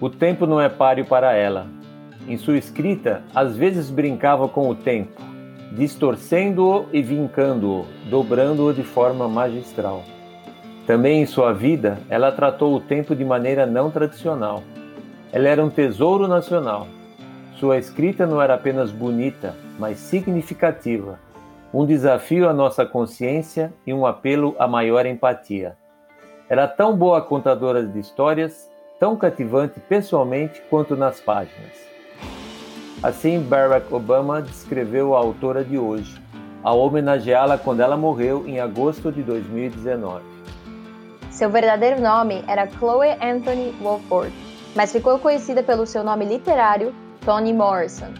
O tempo não é páreo para ela. Em sua escrita, às vezes brincava com o tempo, distorcendo-o e vincando-o, dobrando-o de forma magistral. Também em sua vida, ela tratou o tempo de maneira não tradicional. Ela era um tesouro nacional. Sua escrita não era apenas bonita, mas significativa, um desafio à nossa consciência e um apelo a maior empatia. Era tão boa contadora de histórias tão cativante pessoalmente quanto nas páginas. Assim, Barack Obama descreveu a autora de hoje, ao homenageá-la quando ela morreu em agosto de 2019. Seu verdadeiro nome era Chloe Anthony Wolford, mas ficou conhecida pelo seu nome literário, Toni Morrison.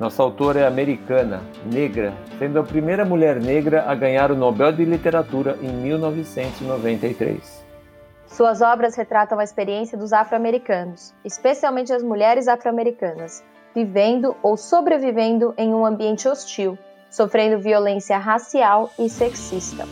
Nossa autora é americana, negra, sendo a primeira mulher negra a ganhar o Nobel de Literatura em 1993. Suas obras retratam a experiência dos afro-americanos, especialmente as mulheres afro-americanas, vivendo ou sobrevivendo em um ambiente hostil, sofrendo violência racial e sexista.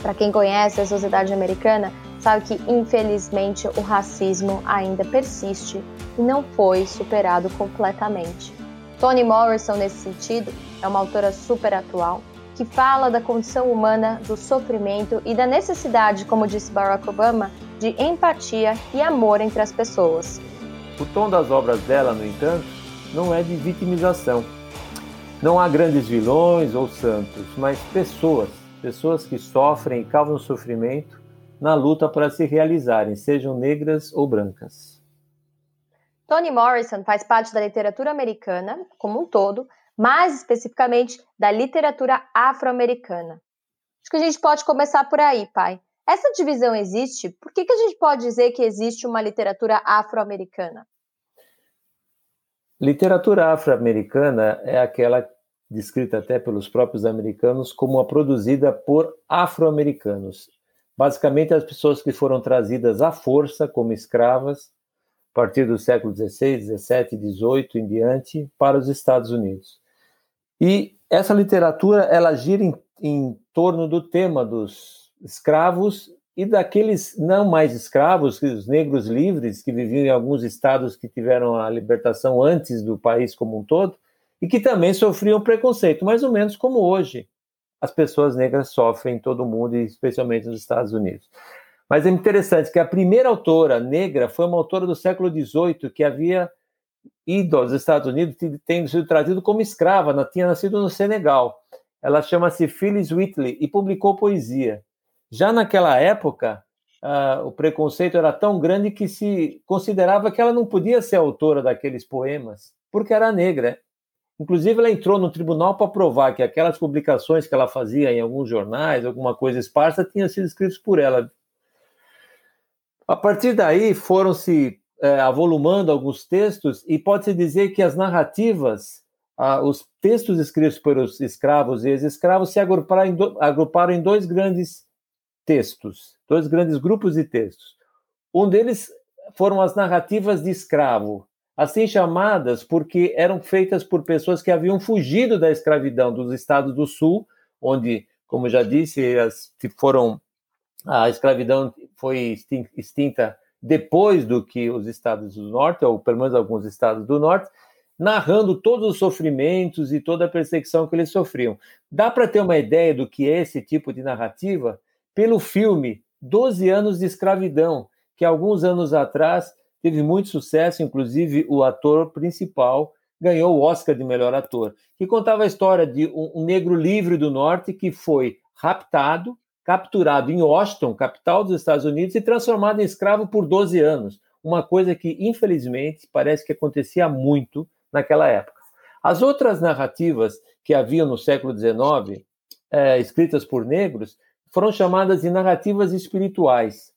Para quem conhece a sociedade americana, sabe que infelizmente o racismo ainda persiste e não foi superado completamente. Toni Morrison, nesse sentido, é uma autora super atual que fala da condição humana, do sofrimento e da necessidade, como disse Barack Obama, de empatia e amor entre as pessoas. O tom das obras dela, no entanto, não é de vitimização. Não há grandes vilões ou santos, mas pessoas, pessoas que sofrem e causam sofrimento na luta para se realizarem, sejam negras ou brancas. Toni Morrison faz parte da literatura americana como um todo, mais especificamente da literatura afro-americana. Acho que a gente pode começar por aí, pai. Essa divisão existe? Por que, que a gente pode dizer que existe uma literatura afro-americana? Literatura afro-americana é aquela descrita até pelos próprios americanos como a produzida por afro-americanos. Basicamente, as pessoas que foram trazidas à força como escravas a partir do século XVI, XVII, XVIII em diante para os Estados Unidos. E essa literatura ela gira em, em torno do tema dos escravos e daqueles não mais escravos, os negros livres que viviam em alguns estados que tiveram a libertação antes do país como um todo e que também sofriam preconceito, mais ou menos como hoje as pessoas negras sofrem em todo o mundo, especialmente nos Estados Unidos. Mas é interessante que a primeira autora negra foi uma autora do século XVIII que havia ido aos Estados Unidos tendo sido trazido como escrava, tinha nascido no Senegal. Ela chama-se Phyllis Whitley e publicou poesia. Já naquela época, uh, o preconceito era tão grande que se considerava que ela não podia ser autora daqueles poemas, porque era negra. Inclusive, ela entrou no tribunal para provar que aquelas publicações que ela fazia em alguns jornais, alguma coisa esparsa, tinham sido escritas por ela. A partir daí, foram se é, avolumando alguns textos, e pode-se dizer que as narrativas, os textos escritos pelos escravos e ex-escravos se agruparam em, do, agruparam em dois grandes textos, dois grandes grupos de textos. Um deles foram as narrativas de escravo, assim chamadas porque eram feitas por pessoas que haviam fugido da escravidão dos estados do sul, onde, como já disse, as, foram a escravidão foi extinta depois do que os estados do norte, ou pelo menos alguns estados do norte, narrando todos os sofrimentos e toda a perseguição que eles sofriam. Dá para ter uma ideia do que é esse tipo de narrativa pelo filme Doze Anos de Escravidão, que alguns anos atrás teve muito sucesso, inclusive o ator principal ganhou o Oscar de melhor ator, que contava a história de um negro livre do norte que foi raptado, capturado em Washington, capital dos Estados Unidos, e transformado em escravo por 12 anos. Uma coisa que, infelizmente, parece que acontecia muito naquela época. As outras narrativas que haviam no século XIX, é, escritas por negros, foram chamadas de narrativas espirituais,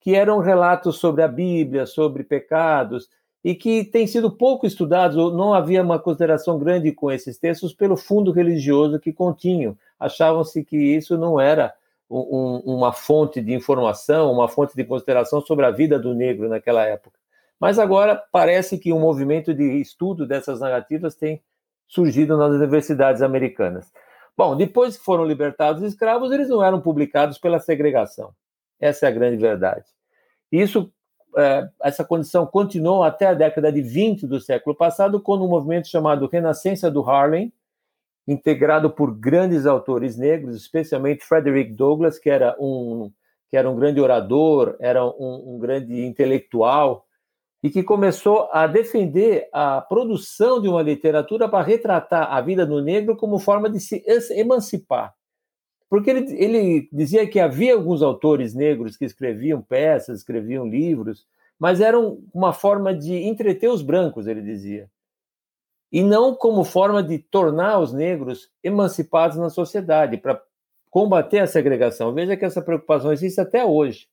que eram relatos sobre a Bíblia, sobre pecados, e que têm sido pouco estudados, ou não havia uma consideração grande com esses textos pelo fundo religioso que continham. Achavam-se que isso não era um, uma fonte de informação, uma fonte de consideração sobre a vida do negro naquela época. Mas agora parece que um movimento de estudo dessas narrativas tem surgido nas universidades americanas. Bom, depois que foram libertados os escravos, eles não eram publicados pela segregação. Essa é a grande verdade. Isso é, essa condição continuou até a década de 20 do século passado, quando um movimento chamado Renascença do Harlem, integrado por grandes autores negros, especialmente Frederick Douglass, que era um, que era um grande orador, era um, um grande intelectual, e que começou a defender a produção de uma literatura para retratar a vida do negro como forma de se emancipar. Porque ele, ele dizia que havia alguns autores negros que escreviam peças, escreviam livros, mas eram uma forma de entreter os brancos, ele dizia. E não como forma de tornar os negros emancipados na sociedade, para combater a segregação. Veja que essa preocupação existe até hoje.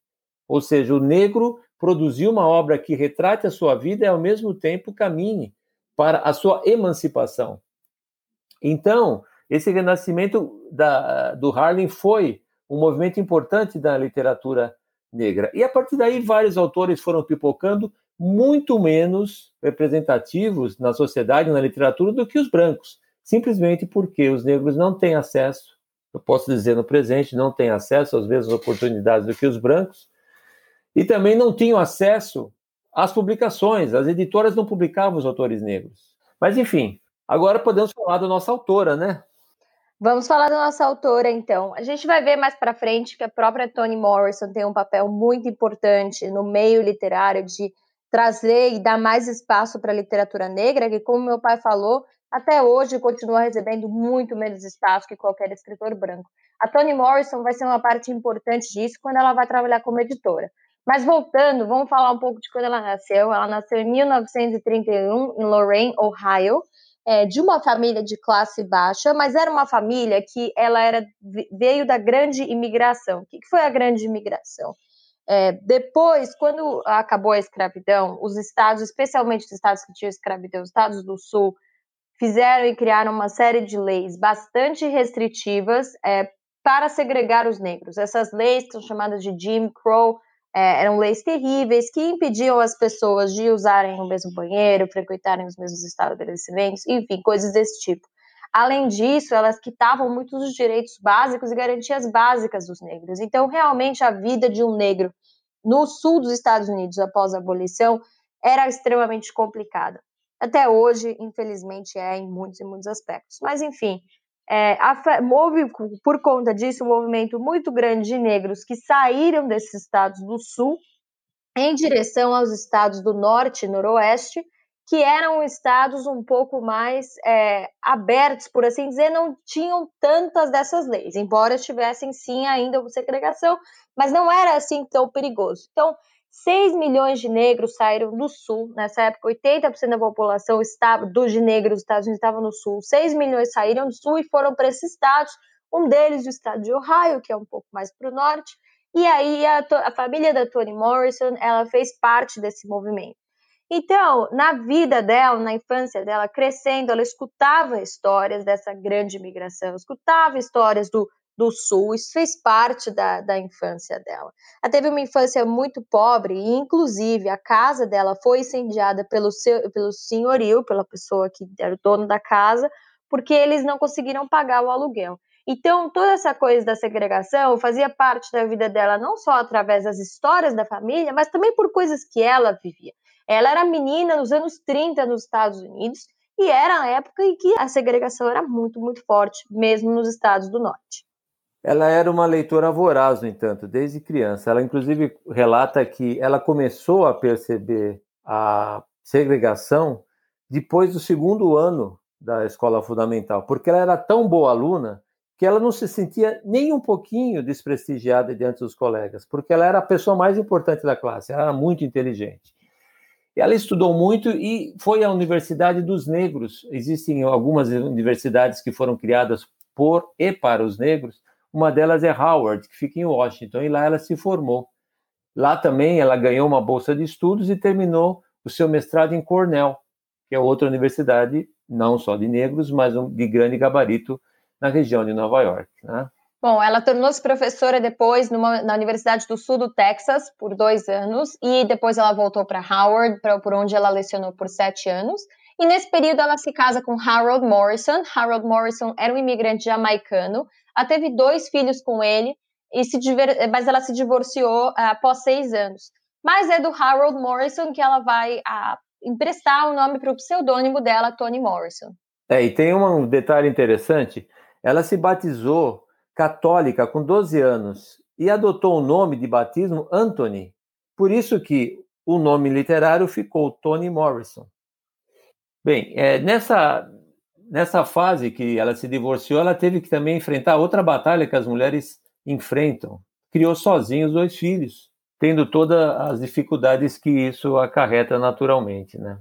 Ou seja, o negro produzir uma obra que retrate a sua vida e, ao mesmo tempo, caminhe para a sua emancipação. Então, esse renascimento da, do Harlem foi um movimento importante da literatura negra. E a partir daí, vários autores foram pipocando, muito menos representativos na sociedade, na literatura, do que os brancos, simplesmente porque os negros não têm acesso, eu posso dizer no presente, não têm acesso às mesmas oportunidades do que os brancos, e também não tinham acesso às publicações, as editoras não publicavam os autores negros. Mas, enfim, agora podemos falar da nossa autora, né? Vamos falar da nossa autora, então. A gente vai ver mais para frente que a própria Toni Morrison tem um papel muito importante no meio literário de trazer e dar mais espaço para a literatura negra, que, como meu pai falou, até hoje continua recebendo muito menos espaço que qualquer escritor branco. A Toni Morrison vai ser uma parte importante disso quando ela vai trabalhar como editora. Mas voltando, vamos falar um pouco de quando ela nasceu. Ela nasceu em 1931 em Lorraine, Ohio, é, de uma família de classe baixa, mas era uma família que ela era veio da grande imigração. O que foi a grande imigração? É, depois, quando acabou a escravidão, os estados, especialmente os estados que tinham escravidão, os estados do sul, fizeram e criaram uma série de leis bastante restritivas é, para segregar os negros. Essas leis são chamadas de Jim Crow, é, eram leis terríveis que impediam as pessoas de usarem o mesmo banheiro, frequentarem os mesmos estabelecimentos, enfim, coisas desse tipo. Além disso, elas quitavam muitos dos direitos básicos e garantias básicas dos negros. Então, realmente, a vida de um negro no sul dos Estados Unidos após a abolição era extremamente complicada. Até hoje, infelizmente, é em muitos e muitos aspectos. Mas, enfim, é, houve, por conta disso, um movimento muito grande de negros que saíram desses estados do sul em direção aos estados do norte e noroeste, que eram estados um pouco mais é, abertos, por assim dizer, não tinham tantas dessas leis, embora tivessem sim ainda segregação, mas não era assim tão perigoso. Então, 6 milhões de negros saíram do sul. Nessa época, 80% da população estava, dos negros dos Estados Unidos estava no sul. 6 milhões saíram do sul e foram para esses estados. Um deles, o estado de Ohio, que é um pouco mais para o norte. E aí, a, a família da Toni Morrison, ela fez parte desse movimento. Então, na vida dela, na infância dela, crescendo, ela escutava histórias dessa grande imigração, escutava histórias do do Sul, isso fez parte da, da infância dela. Ela teve uma infância muito pobre e, inclusive, a casa dela foi incendiada pelo, seu, pelo senhorio, pela pessoa que era o dono da casa, porque eles não conseguiram pagar o aluguel. Então, toda essa coisa da segregação fazia parte da vida dela, não só através das histórias da família, mas também por coisas que ela vivia. Ela era menina nos anos 30 nos Estados Unidos e era a época em que a segregação era muito, muito forte, mesmo nos estados do norte. Ela era uma leitora voraz, no entanto, desde criança. Ela, inclusive, relata que ela começou a perceber a segregação depois do segundo ano da escola fundamental, porque ela era tão boa aluna que ela não se sentia nem um pouquinho desprestigiada diante dos colegas, porque ela era a pessoa mais importante da classe, ela era muito inteligente. Ela estudou muito e foi à Universidade dos Negros. Existem algumas universidades que foram criadas por e para os negros, uma delas é Howard, que fica em Washington, e lá ela se formou. Lá também ela ganhou uma bolsa de estudos e terminou o seu mestrado em Cornell, que é outra universidade, não só de negros, mas de grande gabarito na região de Nova York. Né? Bom, ela tornou-se professora depois numa, na Universidade do Sul do Texas por dois anos e depois ela voltou para Howard, pra, por onde ela lecionou por sete anos. E nesse período ela se casa com Harold Morrison. Harold Morrison era um imigrante jamaicano, ela teve dois filhos com ele, e se diver... mas ela se divorciou uh, após seis anos. mas é do Harold Morrison que ela vai a, emprestar o nome para o pseudônimo dela, Toni Morrison. É, e tem um detalhe interessante: ela se batizou católica com 12 anos e adotou o nome de batismo Anthony. Por isso que o nome literário ficou Toni Morrison. Bem, é, nessa, nessa fase que ela se divorciou, ela teve que também enfrentar outra batalha que as mulheres enfrentam. Criou sozinha os dois filhos, tendo todas as dificuldades que isso acarreta naturalmente, né?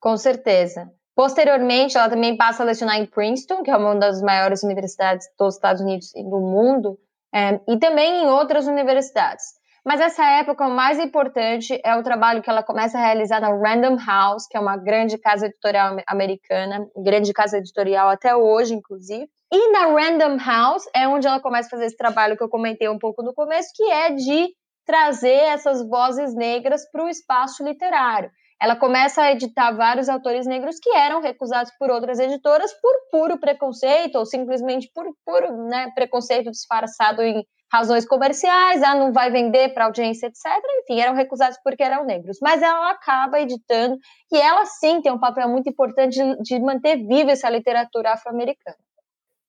Com certeza. Posteriormente, ela também passa a lecionar em Princeton, que é uma das maiores universidades dos Estados Unidos e do mundo, é, e também em outras universidades. Mas essa época, o mais importante é o trabalho que ela começa a realizar na Random House, que é uma grande casa editorial americana, grande casa editorial até hoje, inclusive. E na Random House é onde ela começa a fazer esse trabalho que eu comentei um pouco no começo, que é de trazer essas vozes negras para o espaço literário. Ela começa a editar vários autores negros que eram recusados por outras editoras por puro preconceito ou simplesmente por puro né, preconceito disfarçado em razões comerciais, ah, não vai vender para audiência, etc. Enfim, eram recusados porque eram negros. Mas ela acaba editando e ela sim tem um papel muito importante de, de manter viva essa literatura afro-americana.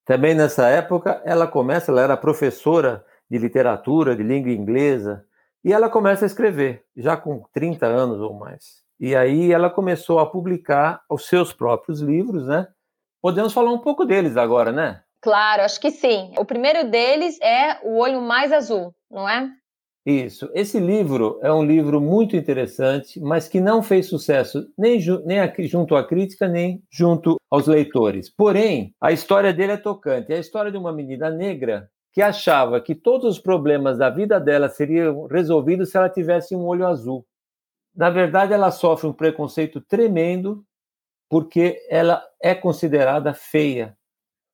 Também nessa época, ela começa, ela era professora de literatura, de língua inglesa, e ela começa a escrever, já com 30 anos ou mais. E aí ela começou a publicar os seus próprios livros, né? Podemos falar um pouco deles agora, né? Claro, acho que sim. O primeiro deles é O Olho Mais Azul, não é? Isso. Esse livro é um livro muito interessante, mas que não fez sucesso nem, ju nem junto à crítica, nem junto aos leitores. Porém, a história dele é tocante. É a história de uma menina negra que achava que todos os problemas da vida dela seriam resolvidos se ela tivesse um olho azul. Na verdade, ela sofre um preconceito tremendo porque ela é considerada feia.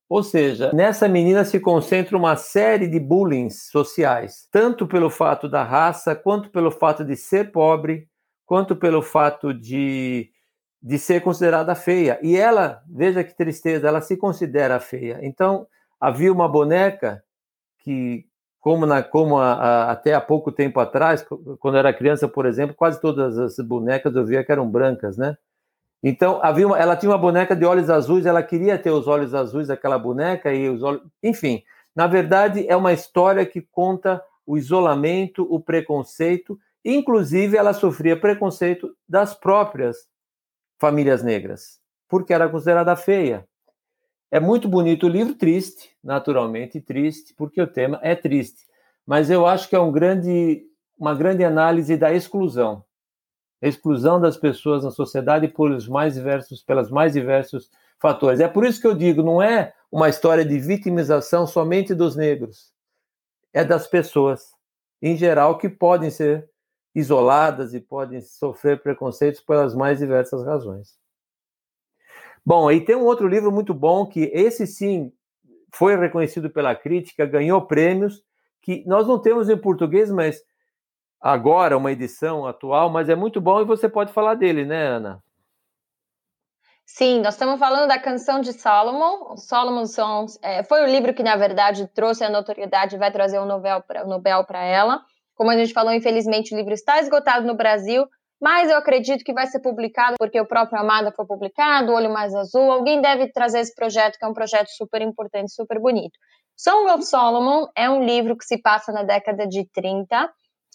Ou seja, nessa menina se concentra uma série de bullying sociais, tanto pelo fato da raça, quanto pelo fato de ser pobre, quanto pelo fato de, de ser considerada feia. E ela, veja que tristeza, ela se considera feia. Então, havia uma boneca que, como, na, como a, a, até há pouco tempo atrás, quando eu era criança, por exemplo, quase todas as bonecas eu via que eram brancas, né? Então, havia uma, ela tinha uma boneca de olhos azuis, ela queria ter os olhos azuis daquela boneca e os olhos. Enfim, na verdade, é uma história que conta o isolamento, o preconceito, inclusive ela sofria preconceito das próprias famílias negras, porque era considerada feia. É muito bonito o livro, triste, naturalmente triste, porque o tema é triste. Mas eu acho que é um grande, uma grande análise da exclusão exclusão das pessoas na sociedade pelos mais diversos, pelas mais diversos fatores. É por isso que eu digo, não é uma história de vitimização somente dos negros, é das pessoas em geral que podem ser isoladas e podem sofrer preconceitos pelas mais diversas razões. Bom, e tem um outro livro muito bom que esse sim foi reconhecido pela crítica, ganhou prêmios, que nós não temos em português, mas agora, uma edição atual, mas é muito bom e você pode falar dele, né, Ana? Sim, nós estamos falando da canção de Solomon. Solomon Songs é, foi o livro que, na verdade, trouxe a notoriedade e vai trazer o Nobel para ela. Como a gente falou, infelizmente o livro está esgotado no Brasil, mas eu acredito que vai ser publicado porque o próprio Amada foi publicado, Olho Mais Azul. Alguém deve trazer esse projeto, que é um projeto super importante, super bonito. Song of Solomon é um livro que se passa na década de 30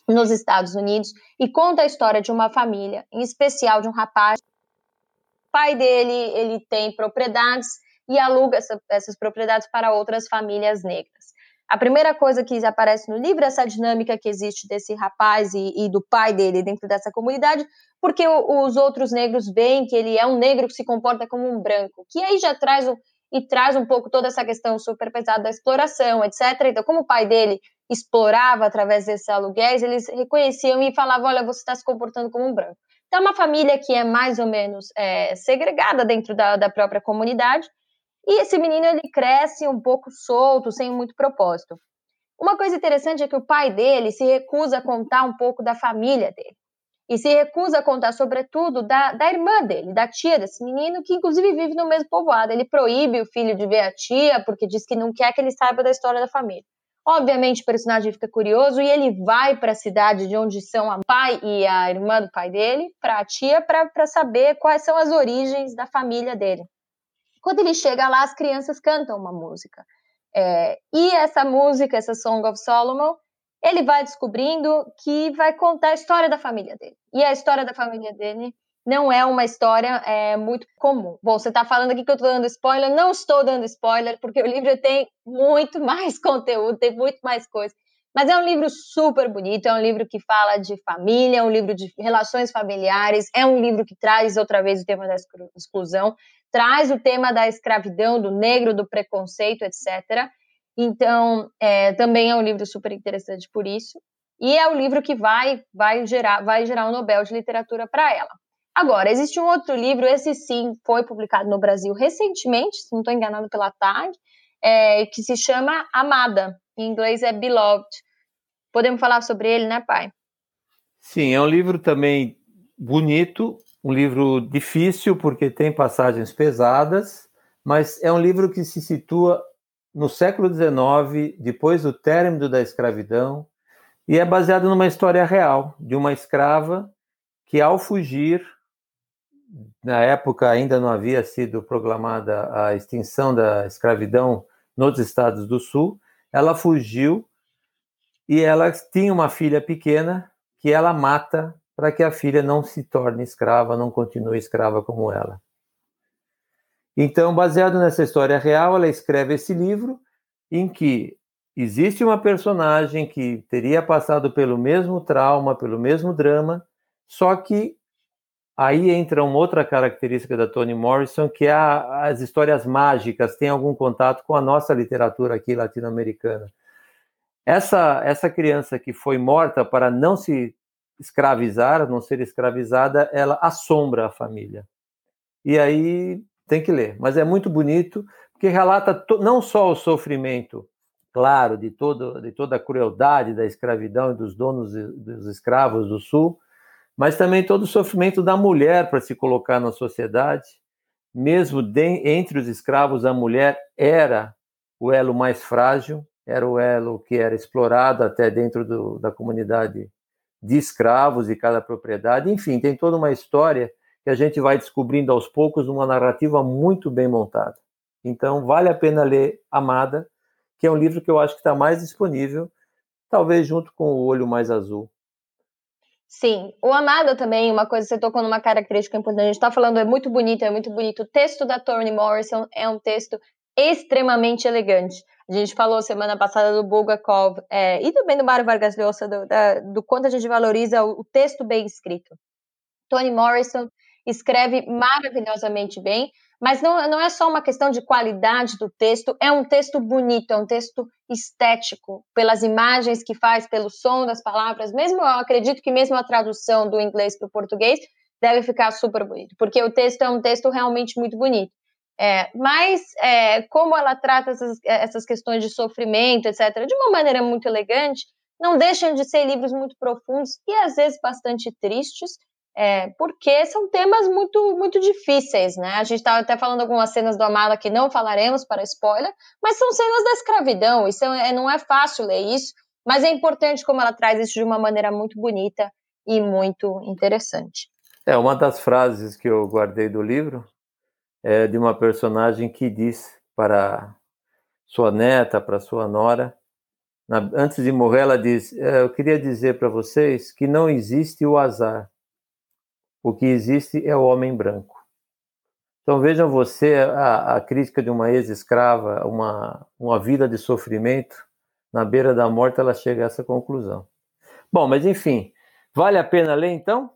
nos Estados Unidos e conta a história de uma família, em especial de um rapaz. O pai dele ele tem propriedades e aluga essa, essas propriedades para outras famílias negras. A primeira coisa que aparece no livro é essa dinâmica que existe desse rapaz e, e do pai dele dentro dessa comunidade, porque o, os outros negros veem que ele é um negro que se comporta como um branco, que aí já traz um, e traz um pouco toda essa questão super pesada da exploração, etc. Então, como o pai dele explorava através desses aluguéis, eles reconheciam e falavam: olha, você está se comportando como um branco. Então, é uma família que é mais ou menos é, segregada dentro da, da própria comunidade, e esse menino ele cresce um pouco solto, sem muito propósito. Uma coisa interessante é que o pai dele se recusa a contar um pouco da família dele. E se recusa a contar, sobretudo, da, da irmã dele, da tia desse menino, que inclusive vive no mesmo povoado. Ele proíbe o filho de ver a tia, porque diz que não quer que ele saiba da história da família. Obviamente, o personagem fica curioso e ele vai para a cidade de onde são a pai e a irmã do pai dele, para a tia, para saber quais são as origens da família dele. Quando ele chega lá, as crianças cantam uma música. É, e essa música, essa Song of Solomon, ele vai descobrindo que vai contar a história da família dele. E a história da família dele não é uma história é, muito comum. Bom, você está falando aqui que eu estou dando spoiler, não estou dando spoiler, porque o livro tem muito mais conteúdo, tem muito mais coisa. Mas é um livro super bonito, é um livro que fala de família, é um livro de relações familiares, é um livro que traz outra vez o tema da exclusão, traz o tema da escravidão, do negro, do preconceito, etc. Então, é, também é um livro super interessante por isso. E é o livro que vai, vai gerar, vai gerar um Nobel de Literatura para ela. Agora, existe um outro livro, esse sim foi publicado no Brasil recentemente, se não estou enganado pela TAG, é, que se chama Amada, em inglês é Beloved. Podemos falar sobre ele, né, pai? Sim, é um livro também bonito, um livro difícil, porque tem passagens pesadas, mas é um livro que se situa no século XIX, depois do término da escravidão, e é baseado numa história real de uma escrava que, ao fugir na época ainda não havia sido proclamada a extinção da escravidão nos estados do sul, ela fugiu e ela tinha uma filha pequena que ela mata para que a filha não se torne escrava, não continue escrava como ela. Então, baseado nessa história real, ela escreve esse livro em que existe uma personagem que teria passado pelo mesmo trauma, pelo mesmo drama, só que Aí entra uma outra característica da Toni Morrison, que é a, as histórias mágicas têm algum contato com a nossa literatura aqui latino-americana. Essa, essa criança que foi morta para não se escravizar, não ser escravizada, ela assombra a família. E aí tem que ler, mas é muito bonito, porque relata não só o sofrimento, claro, de, todo, de toda a crueldade da escravidão e dos donos dos escravos do Sul, mas também todo o sofrimento da mulher para se colocar na sociedade. Mesmo de, entre os escravos, a mulher era o elo mais frágil, era o elo que era explorado até dentro do, da comunidade de escravos e cada propriedade. Enfim, tem toda uma história que a gente vai descobrindo aos poucos uma narrativa muito bem montada. Então, vale a pena ler Amada, que é um livro que eu acho que está mais disponível, talvez junto com O Olho Mais Azul. Sim, o Amada também, uma coisa, você tocou numa característica importante, a gente está falando, é muito bonito, é muito bonito. O texto da Toni Morrison é um texto extremamente elegante. A gente falou semana passada do Bulgakov é, e também do Mário Vargas Llosa, do, da, do quanto a gente valoriza o, o texto bem escrito. Toni Morrison escreve maravilhosamente bem, mas não, não é só uma questão de qualidade do texto, é um texto bonito, é um texto estético, pelas imagens que faz, pelo som das palavras. Mesmo eu acredito que mesmo a tradução do inglês para o português deve ficar super bonito, porque o texto é um texto realmente muito bonito. É, mas é, como ela trata essas, essas questões de sofrimento, etc., de uma maneira muito elegante, não deixam de ser livros muito profundos e às vezes bastante tristes, é, porque são temas muito, muito difíceis, né? A gente estava até falando algumas cenas do Amada que não falaremos para spoiler, mas são cenas da escravidão, isso é, não é fácil ler isso, mas é importante como ela traz isso de uma maneira muito bonita e muito interessante. É, uma das frases que eu guardei do livro é de uma personagem que diz para sua neta, para sua nora, na, antes de morrer, ela diz: é, Eu queria dizer para vocês que não existe o azar o que existe é o homem branco. Então vejam você a, a crítica de uma ex-escrava, uma, uma vida de sofrimento, na beira da morte ela chega a essa conclusão. Bom, mas enfim, vale a pena ler então?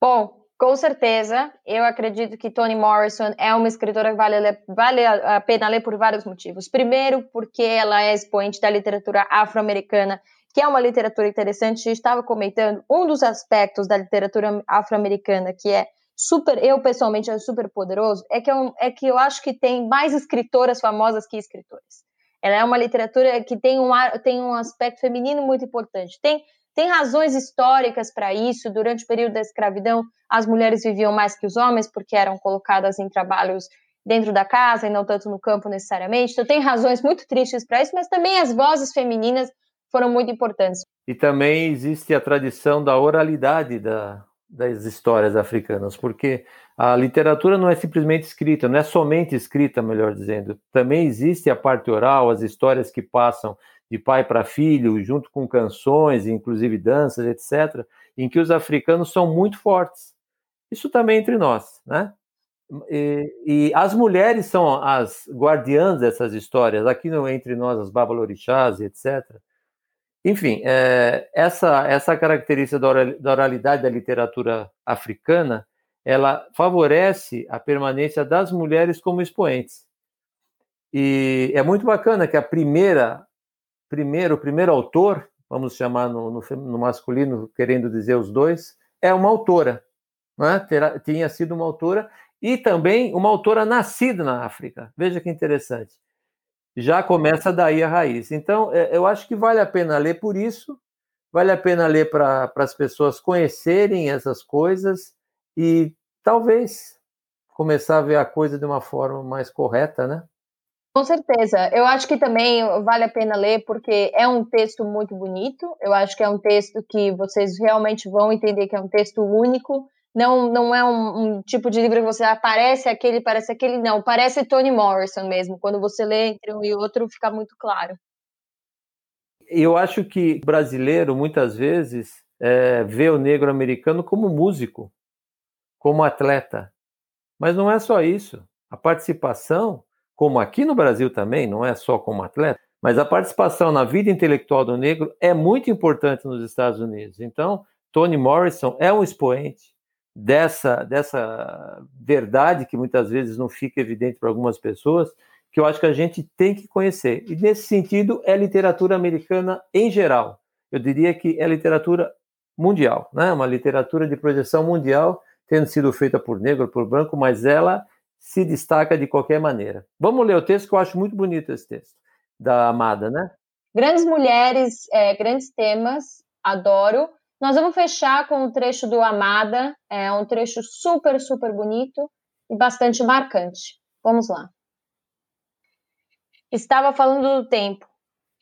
Bom, com certeza. Eu acredito que Toni Morrison é uma escritora que vale, vale a pena ler por vários motivos. Primeiro, porque ela é expoente da literatura afro-americana que é uma literatura interessante. Gente estava comentando um dos aspectos da literatura afro-americana que é super, eu pessoalmente acho super poderoso, é que, é, um, é que eu acho que tem mais escritoras famosas que escritores. Ela é uma literatura que tem um, tem um aspecto feminino muito importante. Tem, tem razões históricas para isso. Durante o período da escravidão, as mulheres viviam mais que os homens porque eram colocadas em trabalhos dentro da casa e não tanto no campo necessariamente. Então tem razões muito tristes para isso, mas também as vozes femininas foram muito importantes. E também existe a tradição da oralidade da, das histórias africanas, porque a literatura não é simplesmente escrita, não é somente escrita, melhor dizendo. Também existe a parte oral, as histórias que passam de pai para filho, junto com canções, inclusive danças, etc., em que os africanos são muito fortes. Isso também entre nós, né? E, e, as mulheres são as guardiãs dessas histórias, aqui no, entre nós, as babalorixás, etc. Enfim, é, essa, essa característica da oralidade da literatura africana, ela favorece a permanência das mulheres como expoentes. E é muito bacana que a primeira, primeiro, o primeiro autor, vamos chamar no, no, no masculino, querendo dizer os dois, é uma autora. Né? Terá, tinha sido uma autora e também uma autora nascida na África. Veja que interessante. Já começa daí a raiz. Então, é, eu acho que vale a pena ler por isso, vale a pena ler para as pessoas conhecerem essas coisas e talvez começar a ver a coisa de uma forma mais correta, né? Com certeza. Eu acho que também vale a pena ler porque é um texto muito bonito. Eu acho que é um texto que vocês realmente vão entender que é um texto único não, não é um, um, tipo de livro que você aparece aquele, parece aquele, não. Parece Toni Morrison mesmo. Quando você lê entre um e outro, fica muito claro. Eu acho que brasileiro, muitas vezes, é, vê o negro americano como músico, como atleta. Mas não é só isso. A participação, como aqui no Brasil também, não é só como atleta, mas a participação na vida intelectual do negro é muito importante nos Estados Unidos. Então, Toni Morrison é um expoente dessa, dessa verdade que muitas vezes não fica evidente para algumas pessoas, que eu acho que a gente tem que conhecer. E nesse sentido, é literatura americana em geral. Eu diria que é literatura mundial, né? uma literatura de projeção mundial, tendo sido feita por negro, por branco, mas ela se destaca de qualquer maneira. Vamos ler o texto, que eu acho muito bonito esse texto, da Amada, né? Grandes mulheres, é, grandes temas, adoro. Nós vamos fechar com o trecho do Amada, é um trecho super, super bonito e bastante marcante. Vamos lá. Estava falando do tempo.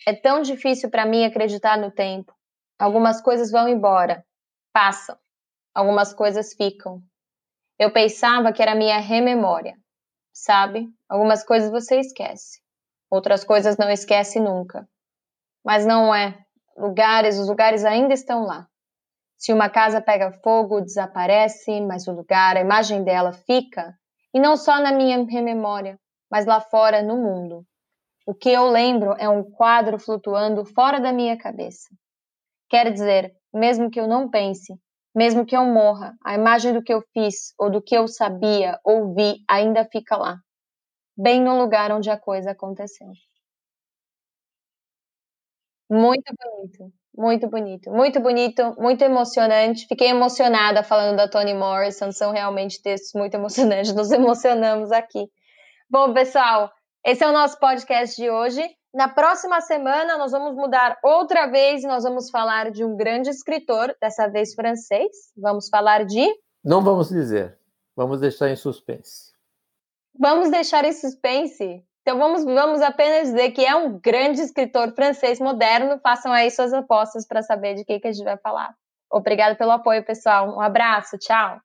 É tão difícil para mim acreditar no tempo. Algumas coisas vão embora, passam. Algumas coisas ficam. Eu pensava que era minha rememória. Sabe? Algumas coisas você esquece. Outras coisas não esquece nunca. Mas não é. Lugares, os lugares ainda estão lá. Se uma casa pega fogo, desaparece, mas o lugar, a imagem dela fica, e não só na minha memória, mas lá fora no mundo. O que eu lembro é um quadro flutuando fora da minha cabeça. Quer dizer, mesmo que eu não pense, mesmo que eu morra, a imagem do que eu fiz, ou do que eu sabia, ou vi, ainda fica lá, bem no lugar onde a coisa aconteceu. Muito bonito. Muito bonito, muito bonito, muito emocionante. Fiquei emocionada falando da Toni Morrison, são realmente textos muito emocionantes, nos emocionamos aqui. Bom, pessoal, esse é o nosso podcast de hoje. Na próxima semana, nós vamos mudar outra vez e nós vamos falar de um grande escritor, dessa vez francês. Vamos falar de. Não vamos dizer, vamos deixar em suspense. Vamos deixar em suspense? Então vamos, vamos apenas dizer que é um grande escritor francês moderno. Façam aí suas apostas para saber de que, que a gente vai falar. Obrigada pelo apoio, pessoal. Um abraço, tchau.